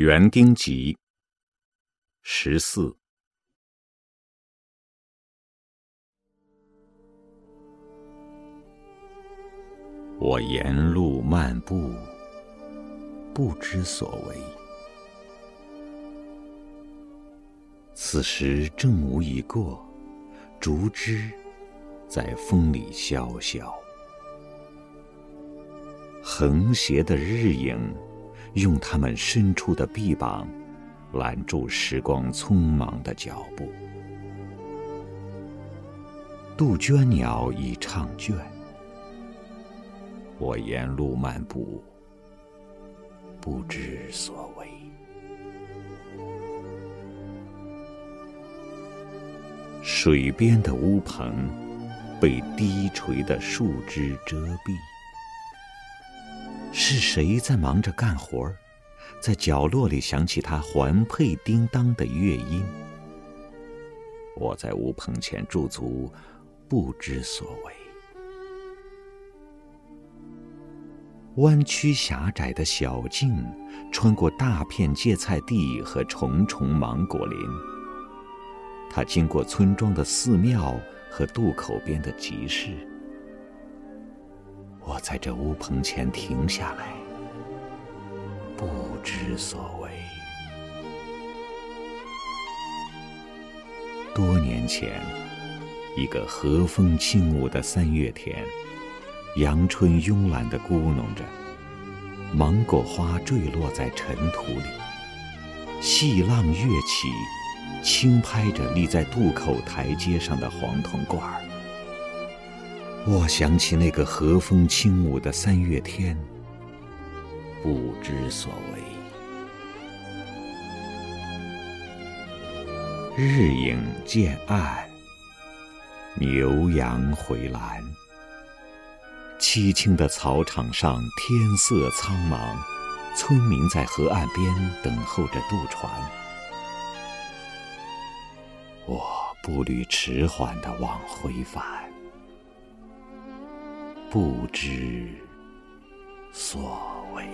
园丁集十四。我沿路漫步，不知所为。此时正午已过，竹枝在风里萧萧，横斜的日影用他们伸出的臂膀拦住时光匆忙的脚步。杜鹃鸟已唱倦。我沿路漫步，不知所为。水边的屋棚被低垂的树枝遮蔽，是谁在忙着干活儿在角落里响起它环佩叮当的乐音。我在屋棚前驻足，不知所为。弯曲狭窄的小径，穿过大片芥菜地和重重芒果林。它经过村庄的寺庙和渡口边的集市。我在这屋棚前停下来，不知所为。多年前，一个和风轻舞的三月天。阳春慵懒地咕哝着，芒果花坠落在尘土里，细浪跃起，轻拍着立在渡口台阶上的黄铜罐儿。我想起那个和风轻舞的三月天，不知所为。日影渐暗，牛羊回栏。凄清的草场上，天色苍茫，村民在河岸边等候着渡船。我步履迟缓地往回返，不知所为。